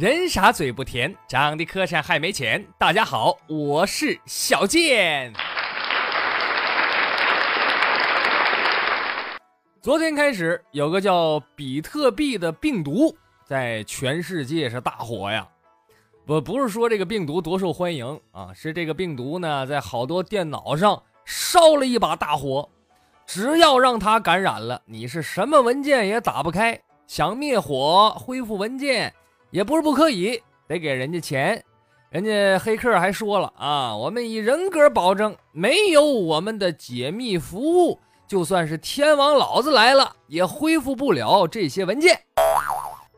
人傻嘴不甜，长得磕碜还没钱。大家好，我是小健。昨天开始，有个叫比特币的病毒在全世界是大火呀。不，不是说这个病毒多受欢迎啊，是这个病毒呢，在好多电脑上烧了一把大火。只要让它感染了，你是什么文件也打不开，想灭火、恢复文件。也不是不可以，得给人家钱。人家黑客还说了啊，我们以人格保证，没有我们的解密服务，就算是天王老子来了，也恢复不了这些文件。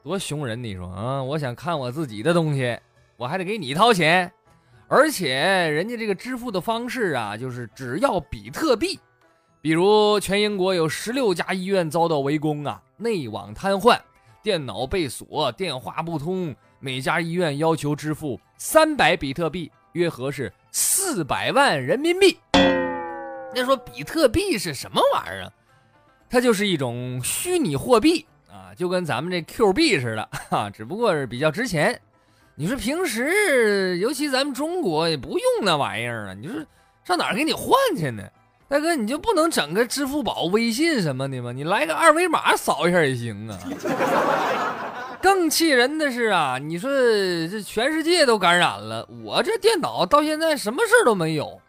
多凶人！你说啊，我想看我自己的东西，我还得给你掏钱。而且人家这个支付的方式啊，就是只要比特币。比如全英国有十六家医院遭到围攻啊，内网瘫痪。电脑被锁，电话不通，每家医院要求支付三百比特币，约合是四百万人民币。那说比特币是什么玩意儿啊？它就是一种虚拟货币啊，就跟咱们这 Q 币似的 哈，只不过是比较值钱。你说平时，尤其咱们中国也不用那玩意儿啊，你说上哪儿给你换去呢？大哥，你就不能整个支付宝、微信什么的吗？你来个二维码扫一下也行啊。更气人的是啊，你说这全世界都感染了，我这电脑到现在什么事都没有，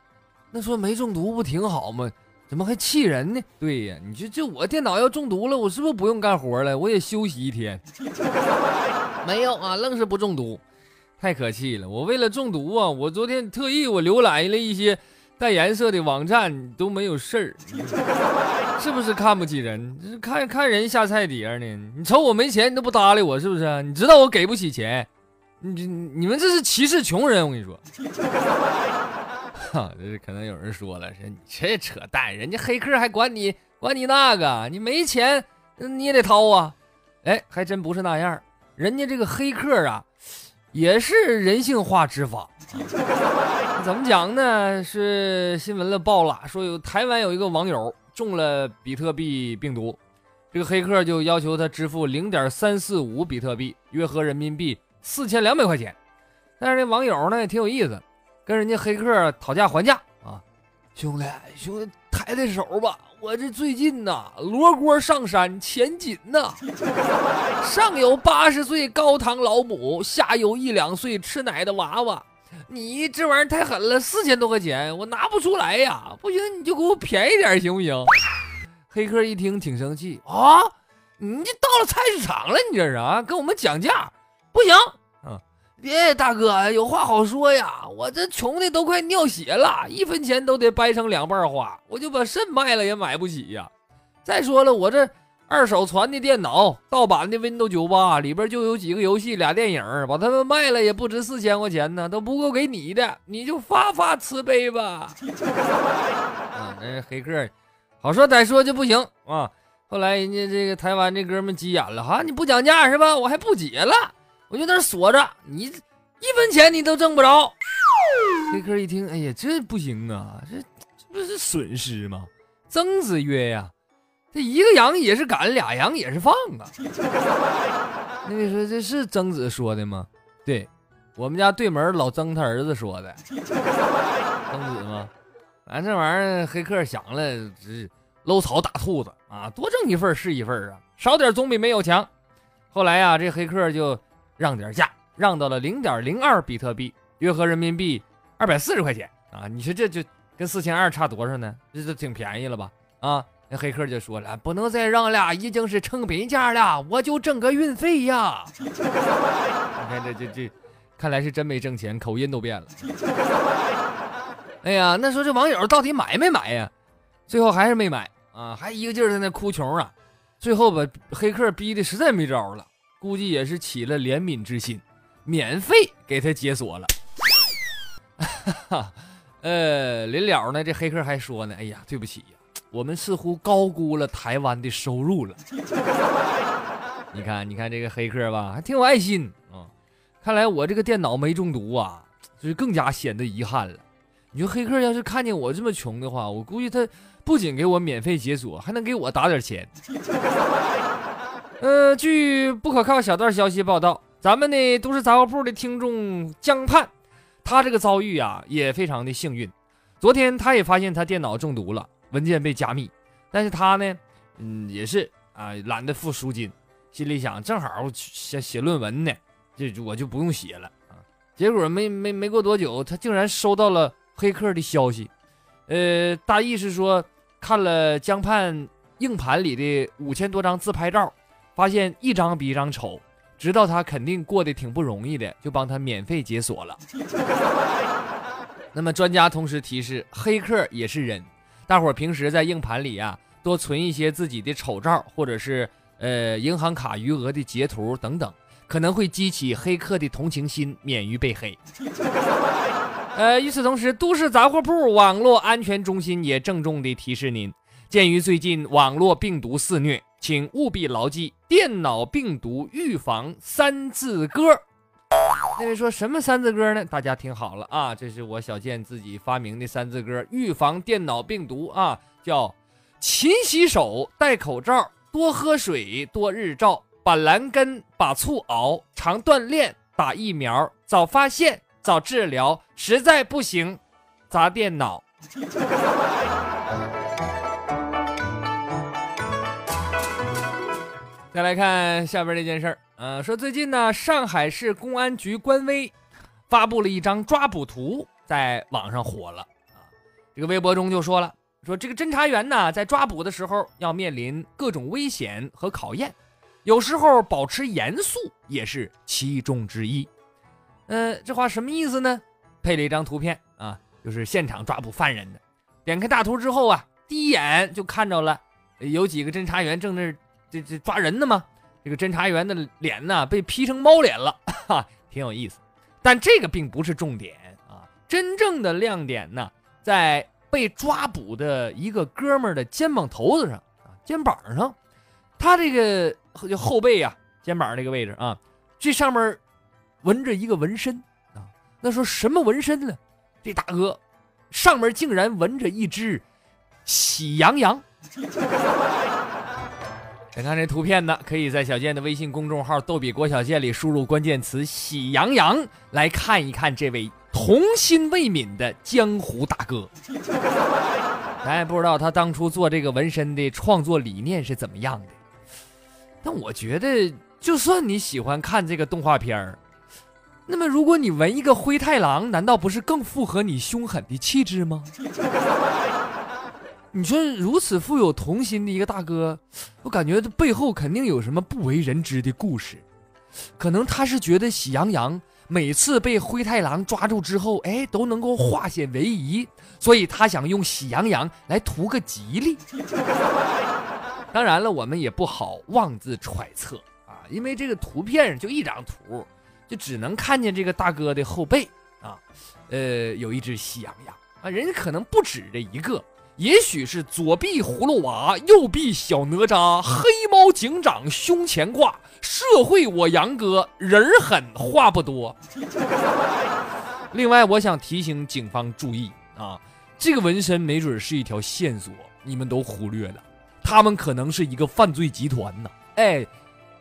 那说没中毒不挺好吗？怎么还气人呢？对呀，你说这我电脑要中毒了，我是不是不用干活了？我也休息一天。没有啊，愣是不中毒，太可气了。我为了中毒啊，我昨天特意我浏览了一些。带颜色的网站都没有事儿，是不是看不起人？这看看人下菜碟呢？你瞅我没钱，你都不搭理我，是不是？你知道我给不起钱，你你们这是歧视穷人，我跟你说。哈，这是可能有人说了，说你这扯淡，人家黑客还管你管你那个，你没钱你也得掏啊。哎，还真不是那样，人家这个黑客啊，也是人性化执法。怎么讲呢？是新闻了报了，说有台湾有一个网友中了比特币病毒，这个黑客就要求他支付零点三四五比特币，约合人民币四千两百块钱。但是这网友呢挺有意思，跟人家黑客讨价还价啊，兄弟兄弟抬抬手吧，我这最近呐罗锅上山钱紧呐，上有八十岁高堂老母，下有一两岁吃奶的娃娃。你这玩意儿太狠了，四千多块钱我拿不出来呀！不行，你就给我便宜点行不行？黑客一听挺生气啊！你这到了菜市场了，你这是啊？跟我们讲价不行！别大哥，有话好说呀！我这穷的都快尿血了，一分钱都得掰成两半花，我就把肾卖了也买不起呀！再说了，我这……二手传的电脑，盗版的 Windows 九八里边就有几个游戏、俩电影，把它们卖了也不值四千块钱呢，都不够给你的，你就发发慈悲吧。啊，那黑客好说歹说就不行啊。后来人家这个台湾这哥们急眼了，哈，你不讲价是吧？我还不解了，我就在那锁着，你一分钱你都挣不着。黑客一听，哎呀，这不行啊，这这不是损失吗？曾子曰呀。这一个羊也是赶，俩羊也是放啊。那你说这是曾子说的吗？对，我们家对门老曾他儿子说的。曾子吗？咱这玩意儿黑客想了，这搂草打兔子啊，多挣一份是一份啊，少点总比没有强。后来呀，这黑客就让点价，让到了零点零二比特币，约合人民币二百四十块钱啊。你说这就跟四千二差多少呢？这就挺便宜了吧？啊。那黑客就说了：“不能再让了，已经是成本价了，我就挣个运费呀。”你看这这这，看来是真没挣钱，口音都变了。哎呀，那说这网友到底买没买呀？最后还是没买啊，还一个劲儿在那哭穷啊。最后把黑客逼的实在没招了，估计也是起了怜悯之心，免费给他解锁了。呃，临了呢，这黑客还说呢：“哎呀，对不起呀，我们似乎高估了台湾的收入了。”你看，你看这个黑客吧，还挺有爱心啊。看来我这个电脑没中毒啊，就是更加显得遗憾了。你说黑客要是看见我这么穷的话，我估计他不仅给我免费解锁，还能给我打点钱。呃，据不可靠小道消息报道，咱们呢都市杂货铺的听众江盼，他这个遭遇啊也非常的幸运。昨天他也发现他电脑中毒了，文件被加密，但是他呢，嗯，也是啊懒得付赎金，心里想正好写写论文呢。这我就不用写了啊！结果没没没过多久，他竟然收到了黑客的消息，呃，大意是说看了江畔硬盘里的五千多张自拍照，发现一张比一张丑，知道他肯定过得挺不容易的，就帮他免费解锁了。那么专家同时提示，黑客也是人，大伙儿平时在硬盘里啊多存一些自己的丑照，或者是呃银行卡余额的截图等等。可能会激起黑客的同情心，免于被黑。呃，与此同时，都市杂货铺网络安全中心也郑重地提示您：鉴于最近网络病毒肆虐，请务必牢记电脑病毒预防三字歌。那位说什么三字歌呢？大家听好了啊，这是我小健自己发明的三字歌，预防电脑病毒啊，叫勤洗手、戴口罩、多喝水、多日照。把蓝根，把醋熬，常锻炼，打疫苗，早发现，早治疗，实在不行，砸电脑。再来看下边这件事儿，嗯，说最近呢，上海市公安局官微发布了一张抓捕图，在网上火了啊。这个微博中就说了，说这个侦查员呢，在抓捕的时候要面临各种危险和考验。有时候保持严肃也是其中之一。呃，这话什么意思呢？配了一张图片啊，就是现场抓捕犯人的。点开大图之后啊，第一眼就看着了，有几个侦查员正那这这抓人的吗？这个侦查员的脸呢被 P 成猫脸了，哈，挺有意思。但这个并不是重点啊，真正的亮点呢在被抓捕的一个哥们儿的肩膀头子上啊，肩膀上，他这个。就后背呀，肩膀那个位置啊，这上面纹着一个纹身啊。那说什么纹身呢？这大哥上面竟然纹着一只喜羊羊。想看这图片的，可以在小健的微信公众号“逗比郭小健”里输入关键词“喜羊羊”来看一看这位童心未泯的江湖大哥。咱 也不知道他当初做这个纹身的创作理念是怎么样的。但我觉得，就算你喜欢看这个动画片儿，那么如果你纹一个灰太狼，难道不是更符合你凶狠的气质吗？你说如此富有童心的一个大哥，我感觉这背后肯定有什么不为人知的故事。可能他是觉得喜羊羊每次被灰太狼抓住之后，哎，都能够化险为夷，所以他想用喜羊羊来图个吉利。当然了，我们也不好妄自揣测啊，因为这个图片上就一张图，就只能看见这个大哥的后背啊，呃，有一只喜羊羊啊，人家可能不止这一个，也许是左臂葫芦娃，右臂小哪吒，黑猫警长胸前挂，社会我杨哥人儿狠话不多。另外，我想提醒警方注意啊，这个纹身没准是一条线索，你们都忽略了。他们可能是一个犯罪集团呢，哎，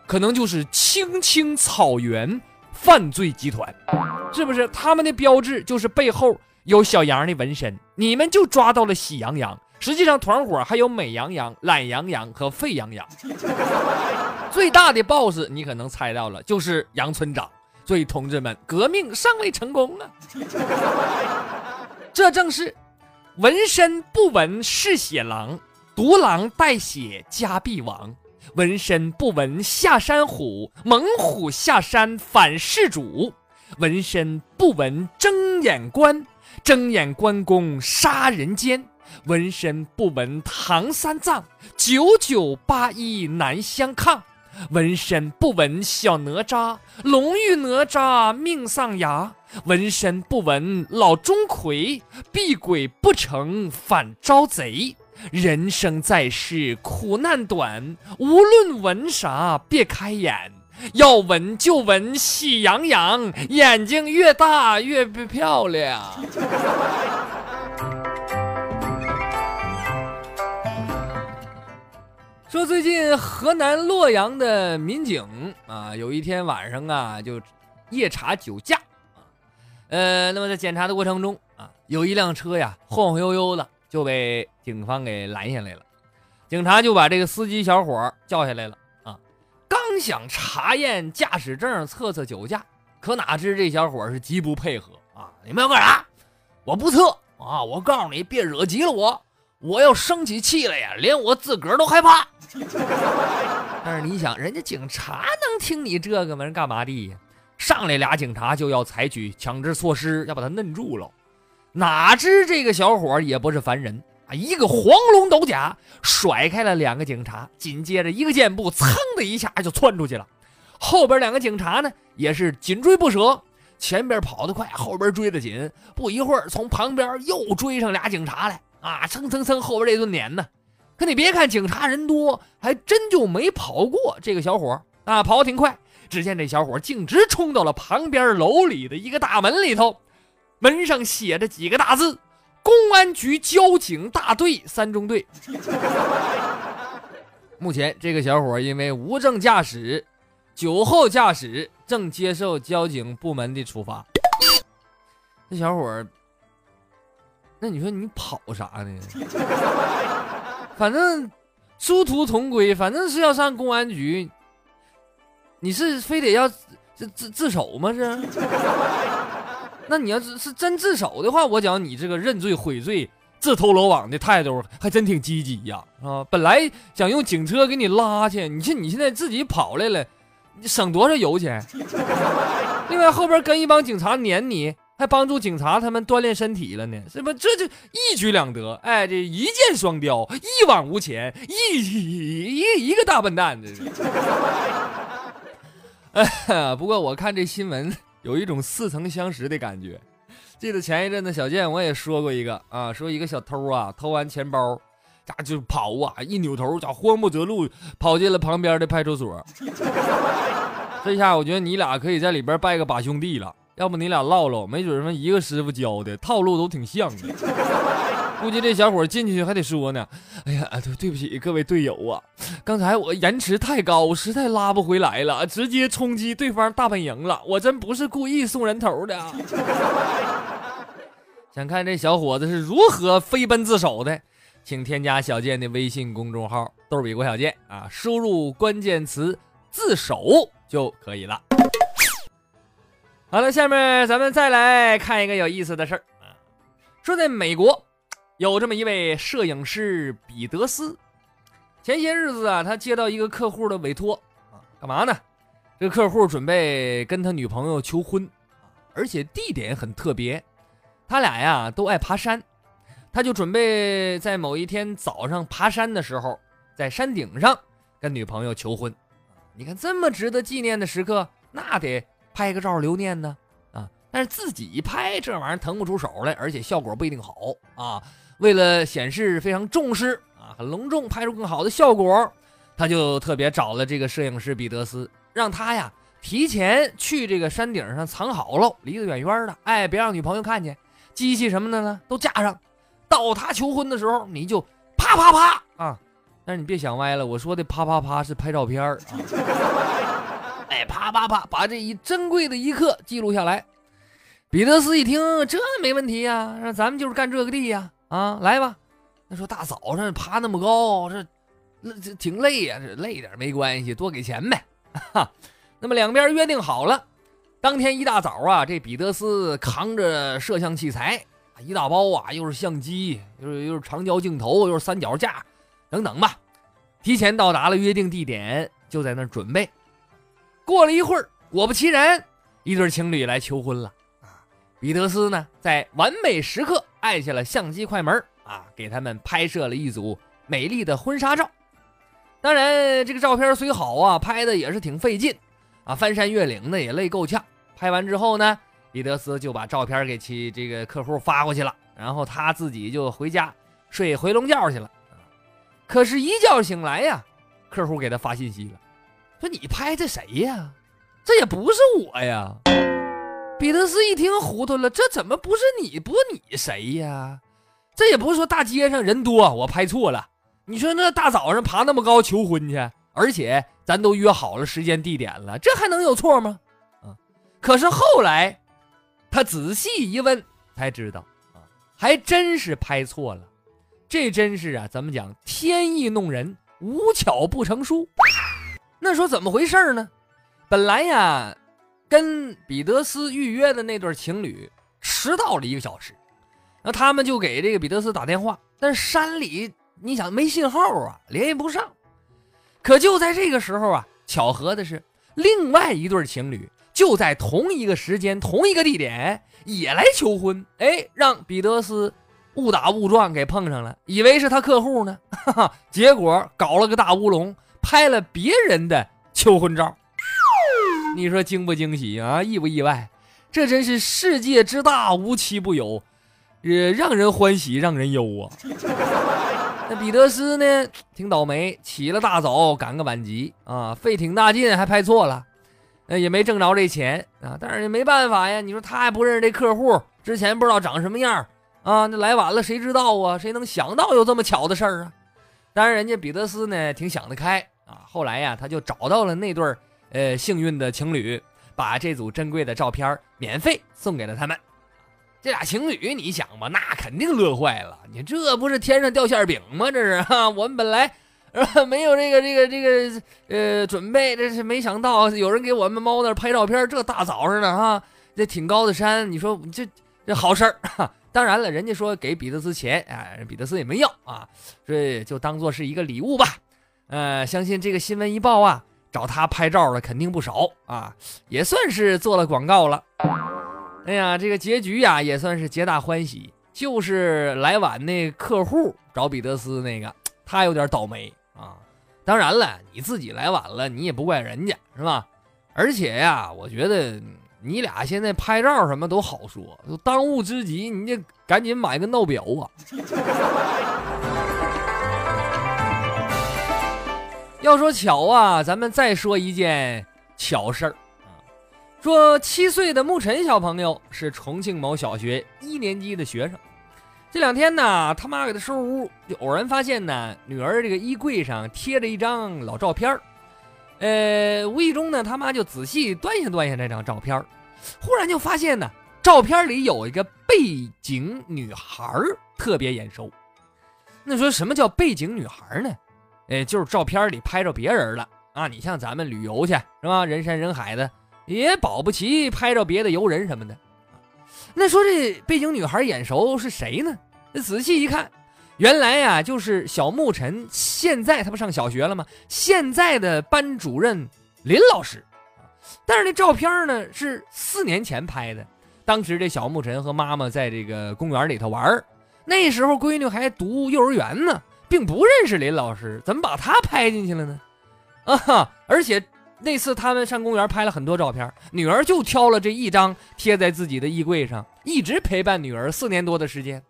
可能就是青青草原犯罪集团，是不是？他们的标志就是背后有小羊的纹身，你们就抓到了喜羊羊，实际上团伙还有美羊羊、懒羊羊和沸羊羊。最大的 boss 你可能猜到了，就是羊村长。所以同志们，革命尚未成功啊！这正是纹身不纹是血狼。独狼带血加必亡，纹身不纹下山虎，猛虎下山反噬主。纹身不纹睁眼关，睁眼关公杀人间。纹身不纹唐三藏，九九八一难相抗。纹身不纹小哪吒，龙遇哪吒命丧崖。纹身不纹老钟馗，避鬼不成反招贼。人生在世苦难短，无论纹啥别开眼。要纹就纹喜洋洋，眼睛越大越漂亮。说最近河南洛阳的民警啊，有一天晚上啊就夜查酒驾啊，呃，那么在检查的过程中啊，有一辆车呀晃晃悠悠的就被警方给拦下来了，警察就把这个司机小伙叫下来了。刚想查验驾驶证测测酒驾，可哪知这小伙是极不配合啊！你们要干啥？我不测啊！我告诉你，别惹急了我，我要生起气来呀，连我自个儿都害怕。但是你想，人家警察能听你这个吗？人干嘛的？上来俩警察就要采取强制措施，要把他摁住了。哪知这个小伙也不是凡人。一个黄龙斗甲甩开了两个警察，紧接着一个箭步，噌的一下就窜出去了。后边两个警察呢，也是紧追不舍。前边跑得快，后边追得紧。不一会儿，从旁边又追上俩警察来啊！蹭蹭蹭，后边这顿撵呢。可你别看警察人多，还真就没跑过这个小伙啊！跑得挺快。只见这小伙径直冲到了旁边楼里的一个大门里头，门上写着几个大字。公安局交警大队三中队，目前这个小伙因为无证驾驶、酒后驾驶，正接受交警部门的处罚。这小伙那你说你跑啥呢？反正殊途同归，反正是要上公安局。你是非得要自自自首吗？是？那你要是是真自首的话，我讲你这个认罪悔罪、自投罗网的态度还真挺积极呀！啊，本来想用警车给你拉去，你这你现在自己跑来了，你省多少油钱？另外后边跟一帮警察撵你，还帮助警察他们锻炼身体了呢，是不？这就一举两得，哎，这一箭双雕，一往无前，一一一个大笨蛋，这是。哎，不过我看这新闻。有一种似曾相识的感觉，记得前一阵子小健我也说过一个啊，说一个小偷啊偷完钱包，咋就跑啊，一扭头咋慌不择路跑进了旁边的派出所。这下我觉得你俩可以在里边拜个把兄弟了，要不你俩唠唠，没准什么一个师傅教的套路都挺像的。估计这小伙进去还得说呢，哎呀，对对不起各位队友啊，刚才我延迟太高，实在拉不回来了，直接冲击对方大本营了，我真不是故意送人头的。想看这小伙子是如何飞奔自首的，请添加小健的微信公众号“逗比郭小健”啊，输入关键词“自首”就可以了。好了，下面咱们再来看一个有意思的事儿啊，说在美国。有这么一位摄影师彼得斯，前些日子啊，他接到一个客户的委托啊，干嘛呢？这个客户准备跟他女朋友求婚，而且地点很特别，他俩呀都爱爬山，他就准备在某一天早上爬山的时候，在山顶上跟女朋友求婚。你看这么值得纪念的时刻，那得拍个照留念呢啊！但是自己拍这玩意儿腾不出手来，而且效果不一定好啊。为了显示非常重视啊，很隆重，拍出更好的效果，他就特别找了这个摄影师彼得斯，让他呀提前去这个山顶上藏好了，离得远远的，哎，别让女朋友看见。机器什么的呢都架上，到他求婚的时候，你就啪啪啪啊！但是你别想歪了，我说的啪啪啪是拍照片儿啊，哎，啪啪啪，把这一珍贵的一刻记录下来。彼得斯一听，这没问题呀，那咱们就是干这个的呀。啊来吧！那说大早上爬那么高，这那这挺累呀，这累点没关系，多给钱呗。哈，那么两边约定好了，当天一大早啊，这彼得斯扛着摄像器材，一大包啊，又是相机，又是又是长焦镜头，又是三脚架，等等吧。提前到达了约定地点，就在那准备。过了一会儿，果不其然，一对情侣来求婚了。啊，彼得斯呢，在完美时刻。按下了相机快门啊，给他们拍摄了一组美丽的婚纱照。当然，这个照片虽好啊，拍的也是挺费劲啊，翻山越岭的也累够呛。拍完之后呢，彼得斯就把照片给其这个客户发过去了，然后他自己就回家睡回笼觉去了。可是，一觉醒来呀，客户给他发信息了，说：“你拍的谁呀？这也不是我呀。”彼得斯一听糊涂了，这怎么不是你？不你谁呀？这也不是说大街上人多，我拍错了。你说那大早上爬那么高求婚去，而且咱都约好了时间地点了，这还能有错吗？啊！可是后来他仔细一问，才知道啊，还真是拍错了。这真是啊，怎么讲？天意弄人，无巧不成书。那说怎么回事呢？本来呀。跟彼得斯预约的那对情侣迟到了一个小时，那他们就给这个彼得斯打电话，但是山里你想没信号啊，联系不上。可就在这个时候啊，巧合的是，另外一对情侣就在同一个时间、同一个地点也来求婚，哎，让彼得斯误打误撞给碰上了，以为是他客户呢，哈哈，结果搞了个大乌龙，拍了别人的求婚照。你说惊不惊喜啊？意不意外？这真是世界之大，无奇不有，呃，让人欢喜，让人忧啊。那彼得斯呢？挺倒霉，起了大早赶个晚集啊，费挺大劲还拍错了，呃，也没挣着这钱啊。但是也没办法呀。你说他还不认识这客户，之前不知道长什么样啊？那来晚了谁知道啊？谁能想到有这么巧的事儿啊？当然，人家彼得斯呢挺想得开啊。后来呀，他就找到了那对儿。呃，幸运的情侣把这组珍贵的照片免费送给了他们。这俩情侣，你想吧，那肯定乐坏了。你这不是天上掉馅饼吗？这是哈，我们本来没有这个这个这个呃准备，这是没想到有人给我们猫那拍照片。这大早上的哈，这挺高的山，你说这这好事儿。当然了，人家说给彼得斯钱，哎，彼得斯也没要啊，所以就当做是一个礼物吧。呃，相信这个新闻一报啊。找他拍照的肯定不少啊，也算是做了广告了。哎呀，这个结局呀也算是皆大欢喜。就是来晚那客户找彼得斯那个，他有点倒霉啊。当然了，你自己来晚了，你也不怪人家是吧？而且呀，我觉得你俩现在拍照什么都好说，当务之急，你得赶紧买个闹表啊。要说巧啊，咱们再说一件巧事儿啊。说七岁的沐晨小朋友是重庆某小学一年级的学生，这两天呢，他妈给他收拾屋，就偶然发现呢，女儿这个衣柜上贴着一张老照片儿呃，无意中呢，他妈就仔细端详端详这张照片儿忽然就发现呢，照片里有一个背景女孩特别眼熟。那说什么叫背景女孩呢？哎，就是照片里拍着别人了啊！你像咱们旅游去是吧？人山人海的，也保不齐拍着别的游人什么的。那说这背景女孩眼熟是谁呢？仔细一看，原来呀就是小沐晨，现在他不上小学了吗？现在的班主任林老师。但是那照片呢是四年前拍的，当时这小沐晨和妈妈在这个公园里头玩那时候闺女还读幼儿园呢。并不认识林老师，怎么把他拍进去了呢？啊哈！而且那次他们上公园拍了很多照片，女儿就挑了这一张贴在自己的衣柜上，一直陪伴女儿四年多的时间。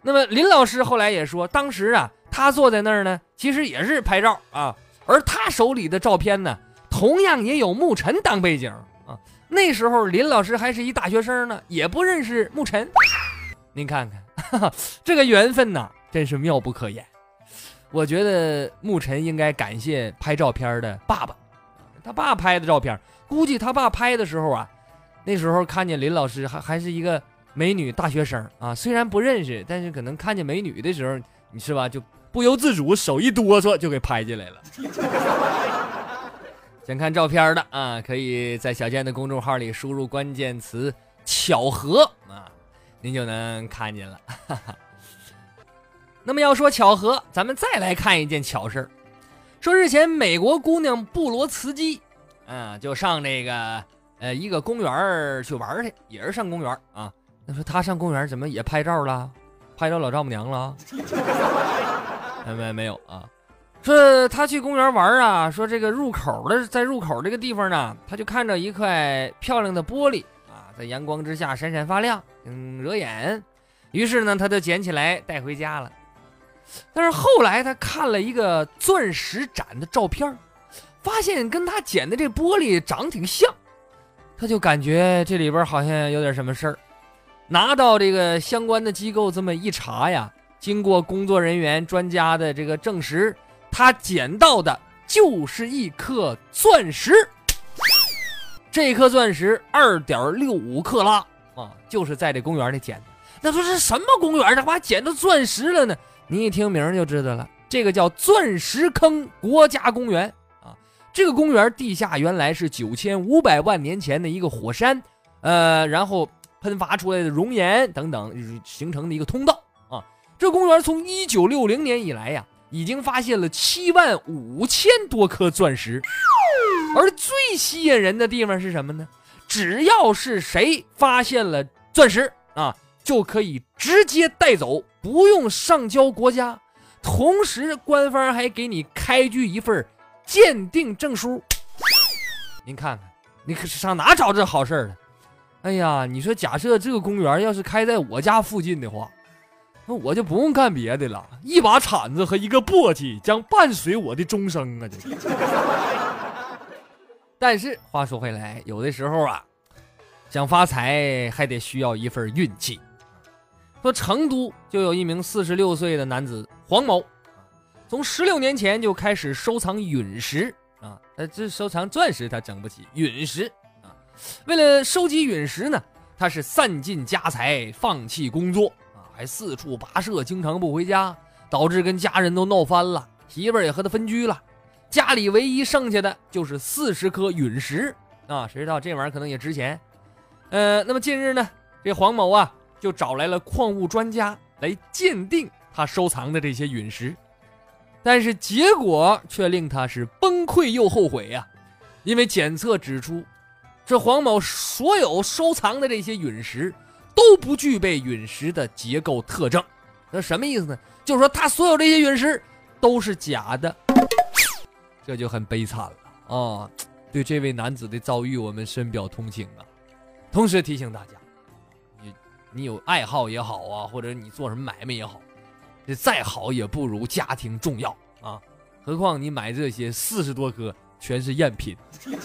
那么林老师后来也说，当时啊，他坐在那儿呢，其实也是拍照啊，而他手里的照片呢，同样也有沐晨当背景啊。那时候林老师还是一大学生呢，也不认识沐晨。您看看，这个缘分呐，真是妙不可言。我觉得沐晨应该感谢拍照片的爸爸，他爸拍的照片，估计他爸拍的时候啊，那时候看见林老师还还是一个美女大学生啊，虽然不认识，但是可能看见美女的时候，你是吧，就不由自主手一哆嗦就给拍进来了。想看照片的啊，可以在小健的公众号里输入关键词“巧合”啊，您就能看见了。哈哈那么要说巧合，咱们再来看一件巧事儿。说日前美国姑娘布罗茨基，嗯，就上这个呃一个公园去玩去，也是上公园啊。那说她上公园怎么也拍照了？拍着老丈母娘了？没没没有啊。说他去公园玩啊，说这个入口的在入口这个地方呢，他就看着一块漂亮的玻璃啊，在阳光之下闪闪发亮，嗯，惹眼。于是呢，他就捡起来带回家了。但是后来他看了一个钻石展的照片，发现跟他捡的这玻璃长挺像，他就感觉这里边好像有点什么事儿。拿到这个相关的机构这么一查呀，经过工作人员专家的这个证实，他捡到的就是一颗钻石。这颗钻石二点六五克拉啊，就是在这公园里捡的。那说是什么公园？他妈捡到钻石了呢？你一听名就知道了，这个叫钻石坑国家公园啊。这个公园地下原来是九千五百万年前的一个火山，呃，然后喷发出来的熔岩等等形成的一个通道啊。这公园从一九六零年以来呀，已经发现了七万五千多颗钻石。而最吸引人的地方是什么呢？只要是谁发现了钻石啊。就可以直接带走，不用上交国家。同时，官方还给你开具一份鉴定证书。您看看，你可是上哪找这好事儿呢？哎呀，你说，假设这个公园要是开在我家附近的话，那我就不用干别的了，一把铲子和一个簸箕将伴随我的终生啊！这。但是话说回来，有的时候啊，想发财还得需要一份运气。说成都就有一名四十六岁的男子黄某，从十六年前就开始收藏陨石啊，呃，这收藏钻石他整不起，陨石啊，为了收集陨石呢，他是散尽家财，放弃工作啊，还四处跋涉，经常不回家，导致跟家人都闹翻了，媳妇儿也和他分居了，家里唯一剩下的就是四十颗陨石啊，谁知道这玩意儿可能也值钱，呃，那么近日呢，这黄某啊。就找来了矿物专家来鉴定他收藏的这些陨石，但是结果却令他是崩溃又后悔呀，因为检测指出，这黄某所有收藏的这些陨石都不具备陨石的结构特征。那什么意思呢？就是说他所有这些陨石都是假的，这就很悲惨了啊！对这位男子的遭遇，我们深表同情啊，同时提醒大家。你有爱好也好啊，或者你做什么买卖也好，这再好也不如家庭重要啊。何况你买这些四十多颗全是赝品。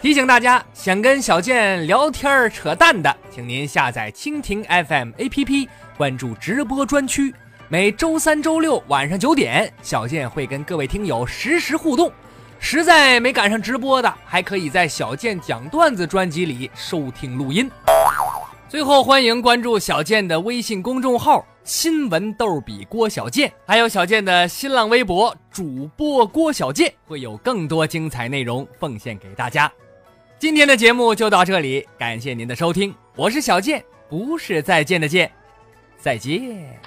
提醒大家，想跟小健聊天扯淡的，请您下载蜻蜓 FM APP，关注直播专区。每周三、周六晚上九点，小健会跟各位听友实时互动。实在没赶上直播的，还可以在小健讲段子专辑里收听录音。最后，欢迎关注小健的微信公众号“新闻逗比郭小健”，还有小健的新浪微博主播郭小健，会有更多精彩内容奉献给大家。今天的节目就到这里，感谢您的收听，我是小健，不是再见的见，再见。